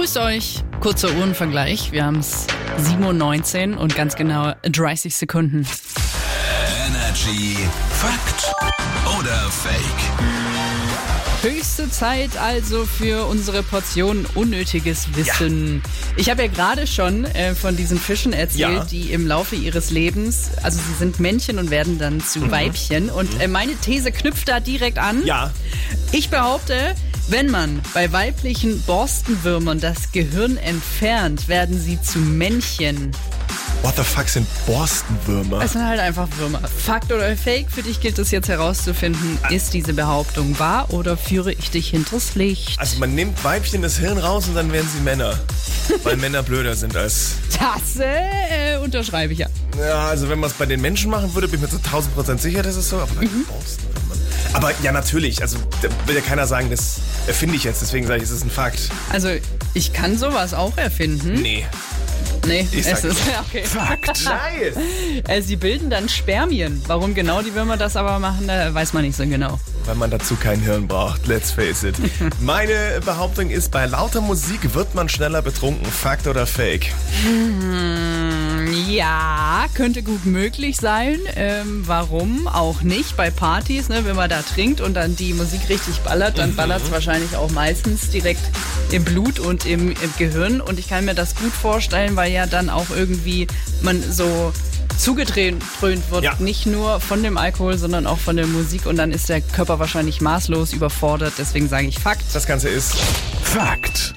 Grüßt euch. Kurzer Uhrenvergleich. Wir haben es 7.19 Uhr und ganz genau 30 Sekunden. Energy Fakt oder Fake? Höchste Zeit also für unsere Portion unnötiges Wissen. Ich habe ja gerade schon äh, von diesen Fischen erzählt, Ja. die im Laufe ihres Lebens, also sie sind Männchen und werden dann zu Weibchen. Und äh, meine These knüpft da direkt an. Ja. Ich behaupte, wenn man bei weiblichen Borstenwürmern das Gehirn entfernt, werden sie zu Männchen. What the fuck sind Borstenwürmer? Es sind halt einfach Würmer. Fakt oder Fake? Für dich gilt es jetzt herauszufinden, ist diese Behauptung wahr oder führe ich dich hinters Licht? Also man nimmt Weibchen das Hirn raus und dann werden sie Männer. Weil Männer blöder sind als... Das äh, unterschreibe ich ja. Ja, also wenn man es bei den Menschen machen würde, bin ich mir zu 1000 Prozent sicher, das ist so. Aber bei den Borstenwürmern... Aber ja, natürlich. Also da will ja keiner sagen, das erfinde ich jetzt. Deswegen sage ich, es ist ein Fakt. Also, ich kann sowas auch erfinden. Nee. Nee, Ich es ist okay. Fakt. Nice. Äh, sie bilden dann Spermien. Warum genau die Würmer das aber machen, da weiß man nicht so genau. Weil man dazu kein Hirn braucht, let's face it. Meine Behauptung ist, bei lauter Musik wird man schneller betrunken. Fakt oder Fake? Ja, könnte gut möglich sein. Ähm, warum auch nicht? Bei Partys, ne, wenn man da trinkt und dann die Musik richtig ballert, dann ballert es wahrscheinlich auch meistens direkt im Blut und im, im Gehirn. Und ich kann mir das gut vorstellen, weil ja dann auch irgendwie man so zugedröhnt wird, Ja. nicht nur von dem Alkohol, sondern auch von der Musik. Und dann ist der Körper wahrscheinlich maßlos überfordert. Deswegen sage ich Fakt. Das Ganze ist Fakt.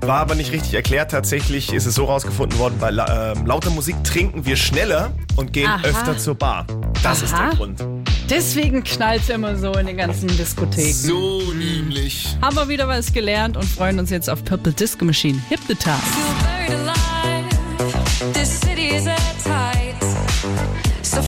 War aber nicht richtig erklärt. Tatsächlich ist es so rausgefunden worden, bei ähm, lauter Musik trinken wir schneller und gehen Aha. öfter zur Bar. Das ist Aha. der Grund. Deswegen knallt immer so in den ganzen Diskotheken. So nämlich. Haben wir wieder was gelernt und freuen uns jetzt auf Purple Disco Machine. Hypnotize.